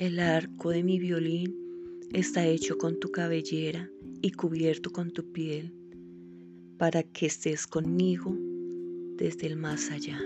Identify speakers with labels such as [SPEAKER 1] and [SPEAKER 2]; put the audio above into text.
[SPEAKER 1] El arco de mi violín está hecho con tu cabellera y cubierto con tu piel, para que estés conmigo desde el más allá.